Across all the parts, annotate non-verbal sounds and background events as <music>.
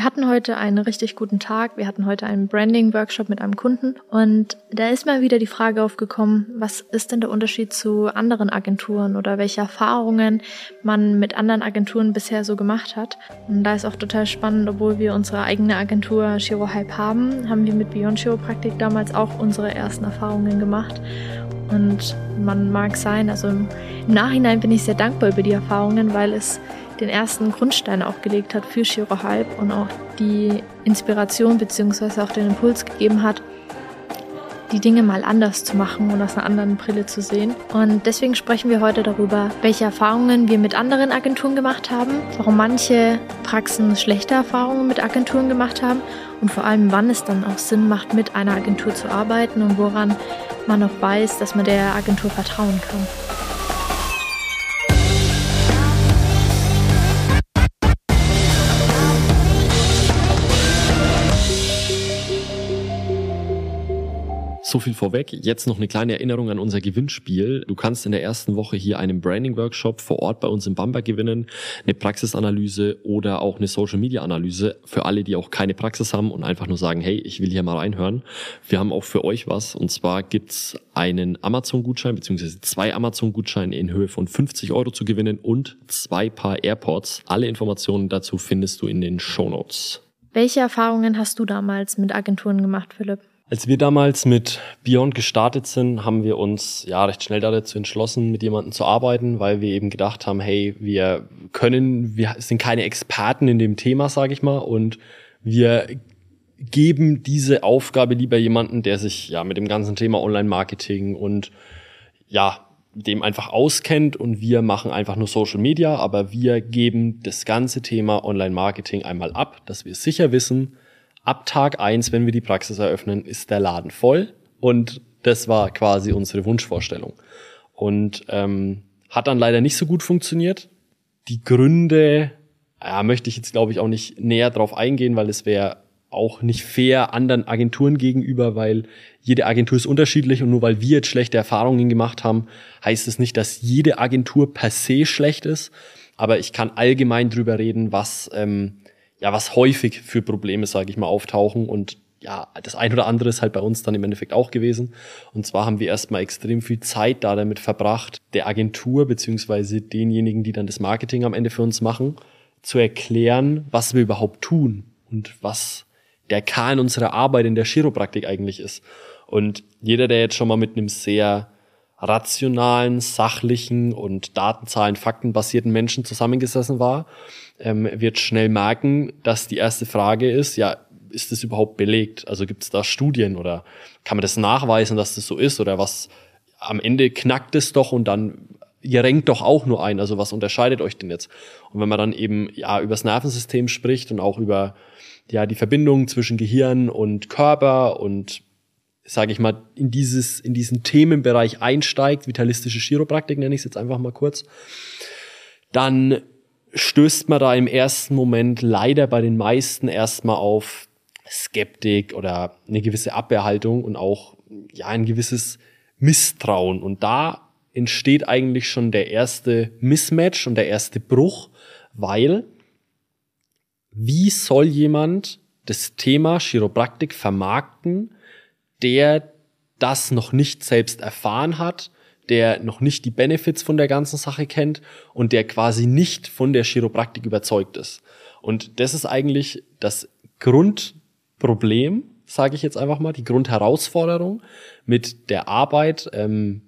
Wir hatten heute einen richtig guten Tag. Wir hatten heute einen Branding-Workshop mit einem Kunden und da ist mal wieder die Frage aufgekommen, was ist denn der Unterschied zu anderen Agenturen oder welche Erfahrungen man mit anderen Agenturen bisher so gemacht hat. Und da ist auch total spannend, obwohl wir unsere eigene Agentur Shiro Hype haben, haben wir mit Beyond Chiropraktik damals auch unsere ersten Erfahrungen gemacht. Und man mag sein, also im Nachhinein bin ich sehr dankbar über die Erfahrungen, weil es den ersten Grundstein auch gelegt hat für Shiro Hype und auch die Inspiration bzw. auch den Impuls gegeben hat, die Dinge mal anders zu machen und aus einer anderen Brille zu sehen. Und deswegen sprechen wir heute darüber, welche Erfahrungen wir mit anderen Agenturen gemacht haben, warum manche Praxen schlechte Erfahrungen mit Agenturen gemacht haben und vor allem, wann es dann auch Sinn macht, mit einer Agentur zu arbeiten und woran man auch weiß, dass man der Agentur vertrauen kann. So viel vorweg. Jetzt noch eine kleine Erinnerung an unser Gewinnspiel. Du kannst in der ersten Woche hier einen Branding-Workshop vor Ort bei uns in Bamberg gewinnen, eine Praxisanalyse oder auch eine Social-Media-Analyse für alle, die auch keine Praxis haben und einfach nur sagen, hey, ich will hier mal reinhören. Wir haben auch für euch was und zwar gibt's einen Amazon-Gutschein beziehungsweise zwei Amazon-Gutscheine in Höhe von 50 Euro zu gewinnen und zwei Paar AirPods. Alle Informationen dazu findest du in den Show Notes. Welche Erfahrungen hast du damals mit Agenturen gemacht, Philipp? Als wir damals mit Beyond gestartet sind, haben wir uns ja recht schnell dazu entschlossen, mit jemandem zu arbeiten, weil wir eben gedacht haben, hey, wir können, wir sind keine Experten in dem Thema, sage ich mal, und wir geben diese Aufgabe lieber jemanden, der sich ja mit dem ganzen Thema Online-Marketing und ja dem einfach auskennt und wir machen einfach nur Social Media, aber wir geben das ganze Thema Online-Marketing einmal ab, dass wir sicher wissen, ab Tag eins, wenn wir die Praxis eröffnen, ist der Laden voll. Und das war quasi unsere Wunschvorstellung. Und ähm, hat dann leider nicht so gut funktioniert. Die Gründe ja, möchte ich jetzt, glaube ich, auch nicht näher drauf eingehen, weil es wäre auch nicht fair anderen Agenturen gegenüber, weil jede Agentur ist unterschiedlich und nur weil wir jetzt schlechte Erfahrungen gemacht haben, heißt es nicht, dass jede Agentur per se schlecht ist. Aber ich kann allgemein drüber reden, was ähm, ja, was häufig für Probleme, sage ich mal, auftauchen und ja, das ein oder andere ist halt bei uns dann im Endeffekt auch gewesen. Und zwar haben wir erstmal extrem viel Zeit da damit verbracht, der Agentur beziehungsweise denjenigen, die dann das Marketing am Ende für uns machen, zu erklären, was wir überhaupt tun und was der Kern unserer Arbeit in der Chiropraktik eigentlich ist. Und jeder, der jetzt schon mal mit einem sehr rationalen, sachlichen und Datenzahlen, Fakten basierten Menschen zusammengesessen war, ähm, wird schnell merken, dass die erste Frage ist, ja, ist das überhaupt belegt? Also gibt es da Studien oder kann man das nachweisen, dass das so ist oder was am Ende knackt es doch und dann ihr renkt doch auch nur ein, also was unterscheidet euch denn jetzt? Und wenn man dann eben ja übers Nervensystem spricht und auch über ja die Verbindung zwischen Gehirn und Körper und sage ich mal, in dieses, in diesen Themenbereich einsteigt, vitalistische Chiropraktik nenne ich es jetzt einfach mal kurz, dann stößt man da im ersten Moment leider bei den meisten erstmal auf Skeptik oder eine gewisse Abwehrhaltung und auch ja ein gewisses Misstrauen. Und da entsteht eigentlich schon der erste Mismatch und der erste Bruch, weil wie soll jemand das Thema Chiropraktik vermarkten, der das noch nicht selbst erfahren hat, der noch nicht die Benefits von der ganzen Sache kennt und der quasi nicht von der Chiropraktik überzeugt ist. Und das ist eigentlich das Grundproblem, sage ich jetzt einfach mal, die Grundherausforderung mit der Arbeit ähm,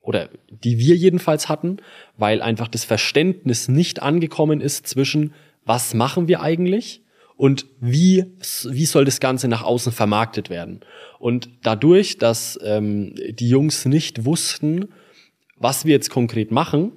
oder die wir jedenfalls hatten, weil einfach das Verständnis nicht angekommen ist zwischen was machen wir eigentlich und wie, wie soll das Ganze nach außen vermarktet werden. Und dadurch, dass ähm, die Jungs nicht wussten, was wir jetzt konkret machen,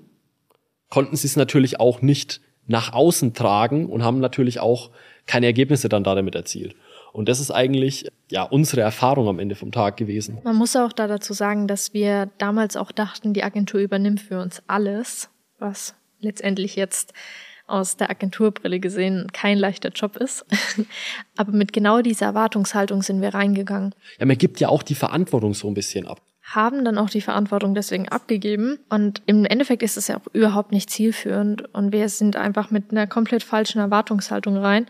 konnten sie es natürlich auch nicht nach außen tragen und haben natürlich auch keine Ergebnisse dann damit erzielt. Und das ist eigentlich ja unsere Erfahrung am Ende vom Tag gewesen. Man muss auch da dazu sagen, dass wir damals auch dachten, die Agentur übernimmt für uns alles, was letztendlich jetzt aus der Agenturbrille gesehen kein leichter Job ist. <laughs> Aber mit genau dieser Erwartungshaltung sind wir reingegangen. Ja, man gibt ja auch die Verantwortung so ein bisschen ab. Haben dann auch die Verantwortung deswegen abgegeben. Und im Endeffekt ist es ja auch überhaupt nicht zielführend. Und wir sind einfach mit einer komplett falschen Erwartungshaltung rein,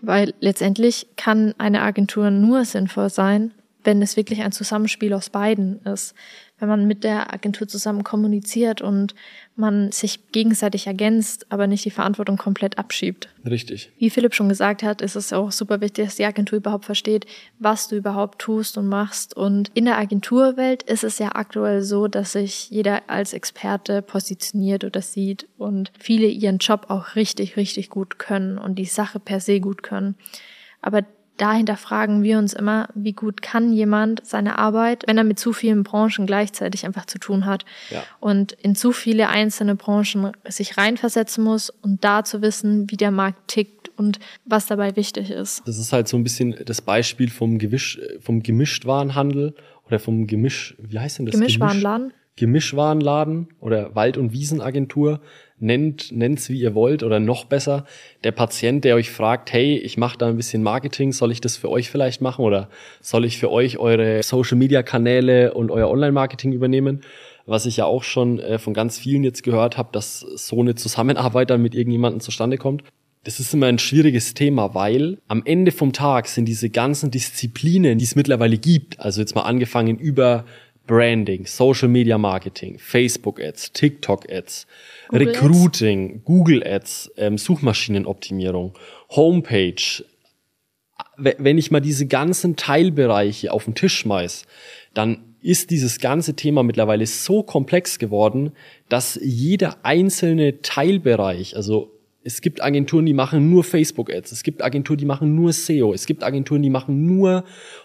Weil letztendlich kann eine Agentur nur sinnvoll sein, wenn es wirklich ein Zusammenspiel aus beiden ist wenn man mit der Agentur zusammen kommuniziert und man sich gegenseitig ergänzt, aber nicht die Verantwortung komplett abschiebt. Richtig. Wie Philipp schon gesagt hat, ist es auch super wichtig, dass die Agentur überhaupt versteht, was du überhaupt tust und machst. Und in der Agenturwelt ist es ja aktuell so, dass sich jeder als Experte positioniert oder sieht und viele ihren Job auch richtig, richtig gut können und die Sache per se gut können. Aber dahinter fragen wir uns immer, wie gut kann jemand seine Arbeit, wenn er mit zu vielen Branchen gleichzeitig einfach zu tun hat ja. und in zu viele einzelne Branchen sich reinversetzen muss und da zu wissen, wie der Markt tickt und was dabei wichtig ist. Das ist halt so ein bisschen das Beispiel vom Gewisch, vom Gemischtwarenhandel oder vom Gemisch, wie heißt denn das? Gemischwarenladen. Gemischwarenladen oder Wald- und Wiesenagentur nennt, nennt's wie ihr wollt oder noch besser, der Patient, der euch fragt, hey, ich mache da ein bisschen Marketing, soll ich das für euch vielleicht machen oder soll ich für euch eure Social-Media-Kanäle und euer Online-Marketing übernehmen? Was ich ja auch schon äh, von ganz vielen jetzt gehört habe, dass so eine Zusammenarbeit dann mit irgendjemandem zustande kommt. Das ist immer ein schwieriges Thema, weil am Ende vom Tag sind diese ganzen Disziplinen, die es mittlerweile gibt, also jetzt mal angefangen über Branding, Social Media Marketing, Facebook Ads, TikTok Ads, Google Recruiting, Ads. Google Ads, ähm, Suchmaschinenoptimierung, Homepage. Wenn ich mal diese ganzen Teilbereiche auf den Tisch schmeiß, dann ist dieses ganze Thema mittlerweile so komplex geworden, dass jeder einzelne Teilbereich, also es gibt Agenturen, die machen nur Facebook-Ads. Es gibt Agenturen, die machen nur SEO. Es gibt Agenturen, die machen nur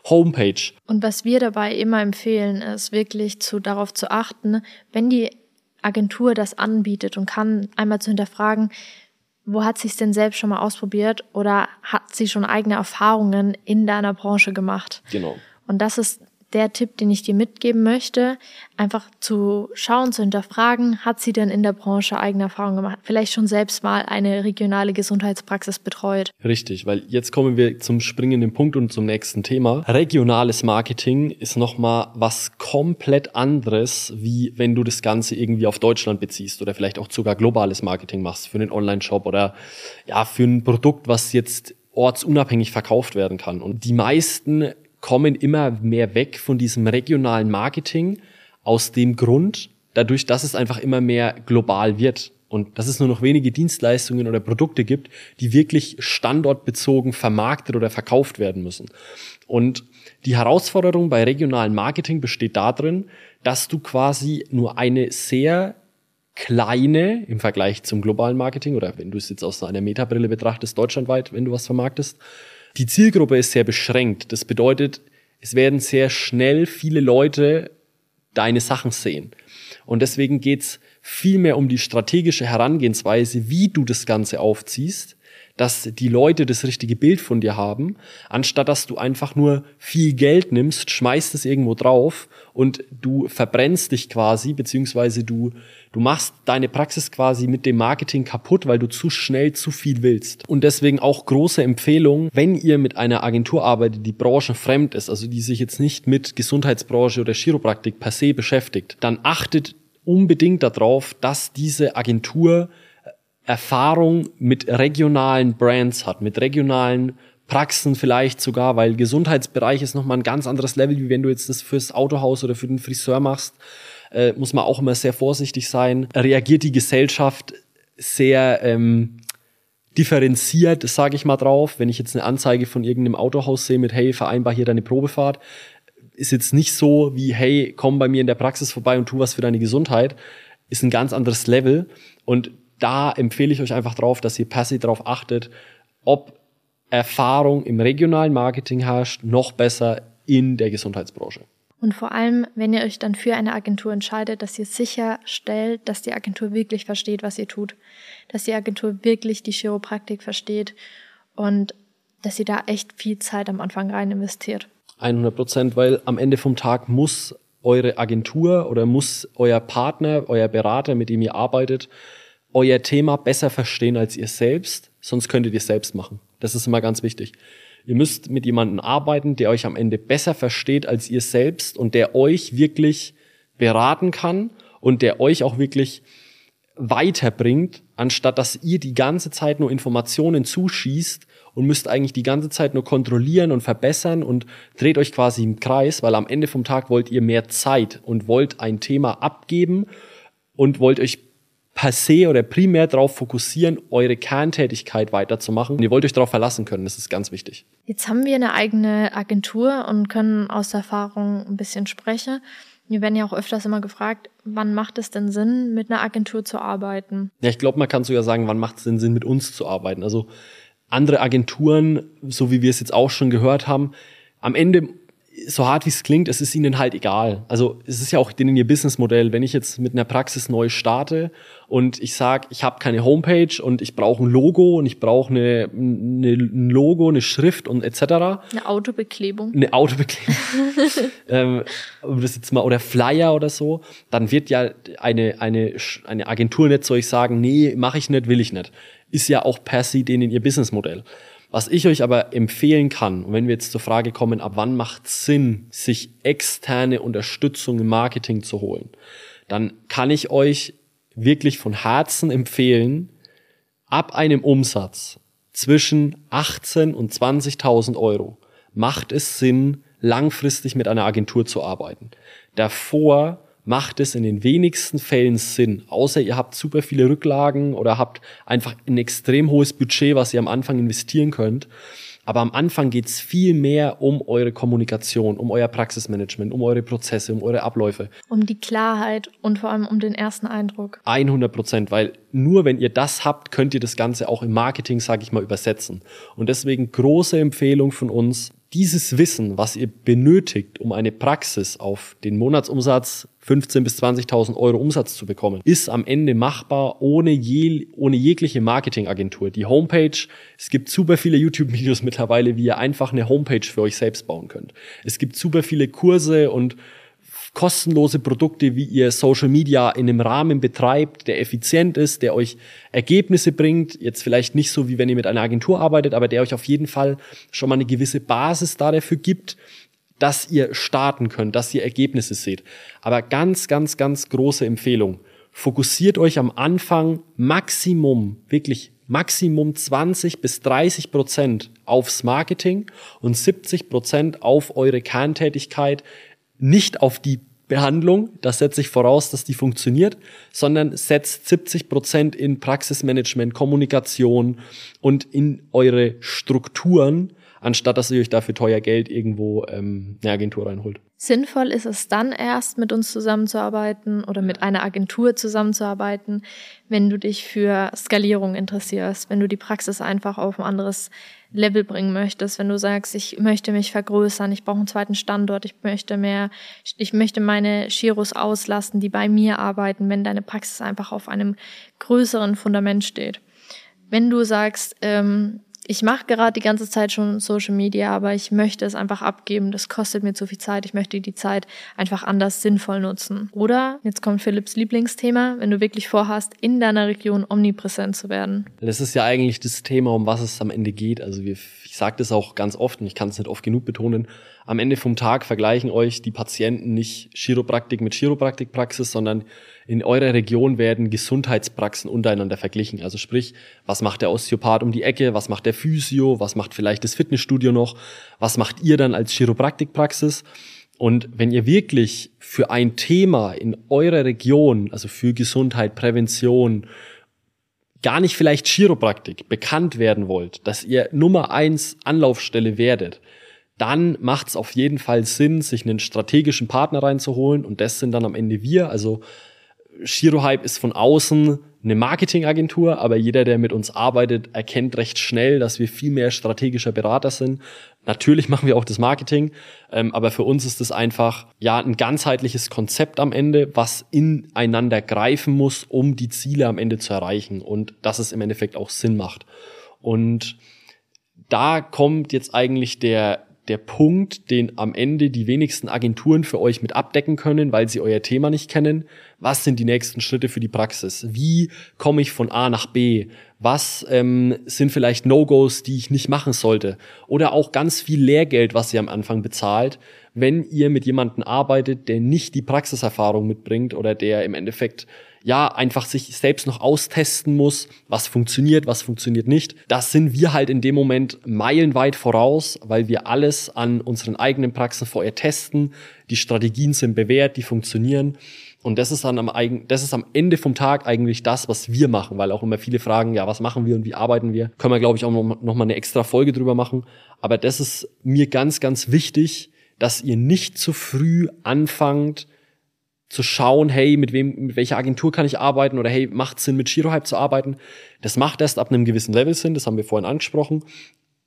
Homepage. Und was wir dabei immer empfehlen, ist wirklich zu, darauf zu achten, wenn die Agentur das anbietet und kann, einmal zu hinterfragen, wo hat sie es denn selbst schon mal ausprobiert oder hat sie schon eigene Erfahrungen in deiner Branche gemacht? Genau. Und das ist der Tipp, den ich dir mitgeben möchte, einfach zu schauen, zu hinterfragen, hat sie denn in der Branche eigene Erfahrungen gemacht? Vielleicht schon selbst mal eine regionale Gesundheitspraxis betreut. Richtig, weil jetzt kommen wir zum springenden Punkt und zum nächsten Thema. Regionales Marketing ist nochmal was komplett anderes, wie wenn du das Ganze irgendwie auf Deutschland beziehst oder vielleicht auch sogar globales Marketing machst für einen Online-Shop oder ja, für ein Produkt, was jetzt ortsunabhängig verkauft werden kann. Und die meisten kommen immer mehr weg von diesem regionalen Marketing aus dem Grund, dadurch, dass es einfach immer mehr global wird und dass es nur noch wenige Dienstleistungen oder Produkte gibt, die wirklich standortbezogen vermarktet oder verkauft werden müssen. Und die Herausforderung bei regionalem Marketing besteht darin, dass du quasi nur eine sehr kleine im Vergleich zum globalen Marketing oder wenn du es jetzt aus einer Metabrille betrachtest, deutschlandweit, wenn du was vermarktest, die Zielgruppe ist sehr beschränkt. Das bedeutet, es werden sehr schnell viele Leute deine Sachen sehen. Und deswegen geht's viel mehr um die strategische Herangehensweise, wie du das Ganze aufziehst dass die Leute das richtige Bild von dir haben, anstatt dass du einfach nur viel Geld nimmst, schmeißt es irgendwo drauf und du verbrennst dich quasi, beziehungsweise du, du machst deine Praxis quasi mit dem Marketing kaputt, weil du zu schnell zu viel willst. Und deswegen auch große Empfehlung, wenn ihr mit einer Agentur arbeitet, die branchenfremd ist, also die sich jetzt nicht mit Gesundheitsbranche oder Chiropraktik per se beschäftigt, dann achtet unbedingt darauf, dass diese Agentur Erfahrung mit regionalen Brands hat, mit regionalen Praxen vielleicht sogar, weil Gesundheitsbereich ist nochmal ein ganz anderes Level, wie wenn du jetzt das fürs Autohaus oder für den Friseur machst, äh, muss man auch immer sehr vorsichtig sein. Reagiert die Gesellschaft sehr ähm, differenziert, sage ich mal drauf. Wenn ich jetzt eine Anzeige von irgendeinem Autohaus sehe mit, hey, vereinbar hier deine Probefahrt, ist jetzt nicht so wie, hey, komm bei mir in der Praxis vorbei und tu was für deine Gesundheit, ist ein ganz anderes Level. Und da empfehle ich euch einfach drauf, dass ihr passiv darauf achtet, ob Erfahrung im regionalen Marketing herrscht, noch besser in der Gesundheitsbranche. Und vor allem, wenn ihr euch dann für eine Agentur entscheidet, dass ihr sicherstellt, dass die Agentur wirklich versteht, was ihr tut, dass die Agentur wirklich die Chiropraktik versteht und dass ihr da echt viel Zeit am Anfang rein investiert. 100 Prozent, weil am Ende vom Tag muss eure Agentur oder muss euer Partner, euer Berater, mit dem ihr arbeitet, euer Thema besser verstehen als ihr selbst, sonst könntet ihr selbst machen. Das ist immer ganz wichtig. Ihr müsst mit jemandem arbeiten, der euch am Ende besser versteht als ihr selbst und der euch wirklich beraten kann und der euch auch wirklich weiterbringt, anstatt dass ihr die ganze Zeit nur Informationen zuschießt und müsst eigentlich die ganze Zeit nur kontrollieren und verbessern und dreht euch quasi im Kreis, weil am Ende vom Tag wollt ihr mehr Zeit und wollt ein Thema abgeben und wollt euch per se oder primär darauf fokussieren, eure Kerntätigkeit weiterzumachen. Und ihr wollt euch darauf verlassen können, das ist ganz wichtig. Jetzt haben wir eine eigene Agentur und können aus Erfahrung ein bisschen sprechen. Wir werden ja auch öfters immer gefragt, wann macht es denn Sinn, mit einer Agentur zu arbeiten? Ja, ich glaube, man kann sogar sagen, wann macht es denn Sinn, mit uns zu arbeiten? Also andere Agenturen, so wie wir es jetzt auch schon gehört haben, am Ende so hart wie es klingt, es ist ihnen halt egal. Also es ist ja auch denen ihr Businessmodell. Wenn ich jetzt mit einer Praxis neu starte und ich sage, ich habe keine Homepage und ich brauche ein Logo und ich brauche eine, eine, ein Logo, eine Schrift und etc. Eine Autobeklebung. Eine Autobeklebung. <laughs> ähm, das jetzt mal oder Flyer oder so, dann wird ja eine eine eine Agentur nicht so ich sagen, nee, mache ich nicht, will ich nicht. Ist ja auch per se denen ihr Businessmodell. Was ich euch aber empfehlen kann, wenn wir jetzt zur Frage kommen, ab wann macht Sinn, sich externe Unterstützung im Marketing zu holen, dann kann ich euch wirklich von Herzen empfehlen, ab einem Umsatz zwischen 18 und 20.000 Euro macht es Sinn, langfristig mit einer Agentur zu arbeiten. Davor macht es in den wenigsten Fällen Sinn, außer ihr habt super viele Rücklagen oder habt einfach ein extrem hohes Budget, was ihr am Anfang investieren könnt. Aber am Anfang geht es viel mehr um eure Kommunikation, um euer Praxismanagement, um eure Prozesse, um eure Abläufe. Um die Klarheit und vor allem um den ersten Eindruck. 100 Prozent, weil nur wenn ihr das habt, könnt ihr das Ganze auch im Marketing, sage ich mal, übersetzen. Und deswegen große Empfehlung von uns, dieses Wissen, was ihr benötigt, um eine Praxis auf den Monatsumsatz 15.000 bis 20.000 Euro Umsatz zu bekommen, ist am Ende machbar ohne, je, ohne jegliche Marketingagentur. Die Homepage, es gibt super viele YouTube-Videos mittlerweile, wie ihr einfach eine Homepage für euch selbst bauen könnt. Es gibt super viele Kurse und kostenlose Produkte, wie ihr Social Media in einem Rahmen betreibt, der effizient ist, der euch Ergebnisse bringt. Jetzt vielleicht nicht so, wie wenn ihr mit einer Agentur arbeitet, aber der euch auf jeden Fall schon mal eine gewisse Basis da dafür gibt, dass ihr starten könnt, dass ihr Ergebnisse seht. Aber ganz, ganz, ganz große Empfehlung. Fokussiert euch am Anfang Maximum, wirklich Maximum 20 bis 30 Prozent aufs Marketing und 70 Prozent auf eure Kerntätigkeit, nicht auf die Behandlung, das setze ich voraus, dass die funktioniert, sondern setzt 70 Prozent in Praxismanagement, Kommunikation und in eure Strukturen, anstatt dass ihr euch dafür teuer Geld irgendwo ähm, eine Agentur reinholt. Sinnvoll ist es dann erst, mit uns zusammenzuarbeiten oder mit einer Agentur zusammenzuarbeiten, wenn du dich für Skalierung interessierst, wenn du die Praxis einfach auf ein anderes Level bringen möchtest, wenn du sagst, ich möchte mich vergrößern, ich brauche einen zweiten Standort, ich möchte mehr, ich möchte meine Chiros auslasten, die bei mir arbeiten, wenn deine Praxis einfach auf einem größeren Fundament steht. Wenn du sagst, ähm, ich mache gerade die ganze Zeit schon Social Media, aber ich möchte es einfach abgeben. Das kostet mir zu viel Zeit. Ich möchte die Zeit einfach anders sinnvoll nutzen. Oder, jetzt kommt Philipps Lieblingsthema, wenn du wirklich vorhast, in deiner Region omnipräsent zu werden. Das ist ja eigentlich das Thema, um was es am Ende geht. Also wir, ich sage das auch ganz oft und ich kann es nicht oft genug betonen. Am Ende vom Tag vergleichen euch die Patienten nicht Chiropraktik mit Chiropraktikpraxis, sondern in eurer Region werden Gesundheitspraxen untereinander verglichen. Also sprich, was macht der Osteopath um die Ecke, was macht der Physio, was macht vielleicht das Fitnessstudio noch, was macht ihr dann als Chiropraktikpraxis? Und wenn ihr wirklich für ein Thema in eurer Region, also für Gesundheit, Prävention, gar nicht vielleicht Chiropraktik bekannt werden wollt, dass ihr Nummer eins Anlaufstelle werdet, dann macht es auf jeden Fall Sinn, sich einen strategischen Partner reinzuholen und das sind dann am Ende wir. Also Shirohype ist von außen eine Marketingagentur, aber jeder, der mit uns arbeitet, erkennt recht schnell, dass wir viel mehr strategischer Berater sind. Natürlich machen wir auch das Marketing, ähm, aber für uns ist es einfach ja ein ganzheitliches Konzept am Ende, was ineinander greifen muss, um die Ziele am Ende zu erreichen und dass es im Endeffekt auch Sinn macht. Und da kommt jetzt eigentlich der der Punkt, den am Ende die wenigsten Agenturen für euch mit abdecken können, weil sie euer Thema nicht kennen. Was sind die nächsten Schritte für die Praxis? Wie komme ich von A nach B? Was ähm, sind vielleicht No-Gos, die ich nicht machen sollte? Oder auch ganz viel Lehrgeld, was ihr am Anfang bezahlt, wenn ihr mit jemandem arbeitet, der nicht die Praxiserfahrung mitbringt oder der im Endeffekt ja, einfach sich selbst noch austesten muss, was funktioniert, was funktioniert nicht. Das sind wir halt in dem Moment meilenweit voraus, weil wir alles an unseren eigenen Praxen vorher testen. Die Strategien sind bewährt, die funktionieren. Und das ist dann am, das ist am Ende vom Tag eigentlich das, was wir machen, weil auch immer viele fragen, ja, was machen wir und wie arbeiten wir? Können wir, glaube ich, auch noch, noch mal eine extra Folge drüber machen. Aber das ist mir ganz, ganz wichtig, dass ihr nicht zu früh anfangt, zu schauen, hey, mit wem, mit welcher Agentur kann ich arbeiten oder hey, macht Sinn, mit Girohype zu arbeiten. Das macht erst ab einem gewissen Level Sinn, das haben wir vorhin angesprochen.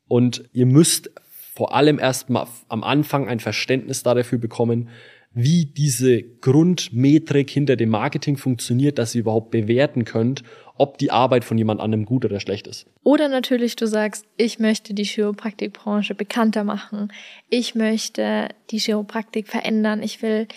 Und ihr müsst vor allem erst mal am Anfang ein Verständnis dafür bekommen, wie diese Grundmetrik hinter dem Marketing funktioniert, dass ihr überhaupt bewerten könnt, ob die Arbeit von jemand anderem gut oder schlecht ist. Oder natürlich du sagst, ich möchte die Chiropraktikbranche bekannter machen. Ich möchte die Chiropraktik verändern. Ich will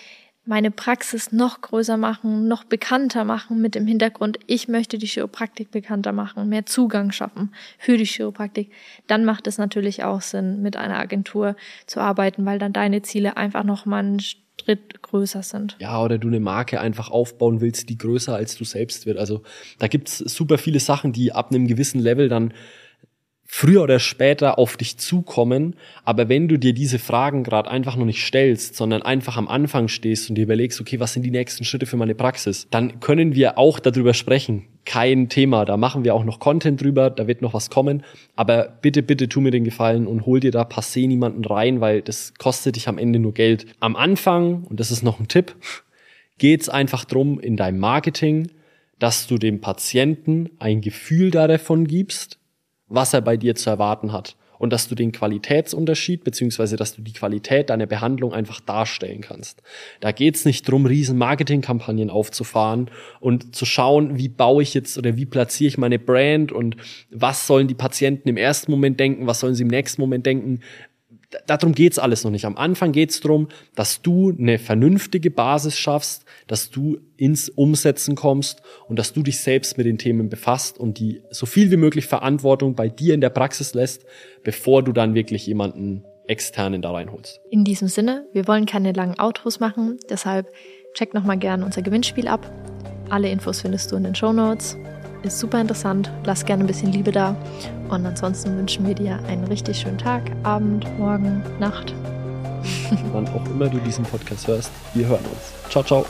meine Praxis noch größer machen, noch bekannter machen mit dem Hintergrund, ich möchte die Chiropraktik bekannter machen, mehr Zugang schaffen für die Chiropraktik, dann macht es natürlich auch Sinn, mit einer Agentur zu arbeiten, weil dann deine Ziele einfach noch mal einen Schritt größer sind. Ja, oder du eine Marke einfach aufbauen willst, die größer als du selbst wird. Also da gibt's super viele Sachen, die ab einem gewissen Level dann früher oder später auf dich zukommen. Aber wenn du dir diese Fragen gerade einfach noch nicht stellst, sondern einfach am Anfang stehst und dir überlegst, okay, was sind die nächsten Schritte für meine Praxis, dann können wir auch darüber sprechen. Kein Thema. Da machen wir auch noch Content drüber, da wird noch was kommen. Aber bitte, bitte tu mir den Gefallen und hol dir da passé niemanden rein, weil das kostet dich am Ende nur Geld. Am Anfang, und das ist noch ein Tipp, geht's einfach drum in deinem Marketing, dass du dem Patienten ein Gefühl davon gibst, was er bei dir zu erwarten hat. Und dass du den Qualitätsunterschied, beziehungsweise dass du die Qualität deiner Behandlung einfach darstellen kannst. Da geht's nicht drum, riesen Marketingkampagnen aufzufahren und zu schauen, wie baue ich jetzt oder wie platziere ich meine Brand und was sollen die Patienten im ersten Moment denken, was sollen sie im nächsten Moment denken, darum geht's alles noch nicht. Am Anfang geht's drum, dass du eine vernünftige Basis schaffst, dass du ins Umsetzen kommst und dass du dich selbst mit den Themen befasst und die so viel wie möglich Verantwortung bei dir in der Praxis lässt, bevor du dann wirklich jemanden externen da reinholst. In diesem Sinne, wir wollen keine langen Outros machen, deshalb check nochmal gerne unser Gewinnspiel ab. Alle Infos findest du in den Show Notes ist super interessant. Lass gerne ein bisschen Liebe da. Und ansonsten wünschen wir dir einen richtig schönen Tag, Abend, Morgen, Nacht. Wann auch immer du diesen Podcast hörst, wir hören uns. Ciao, ciao.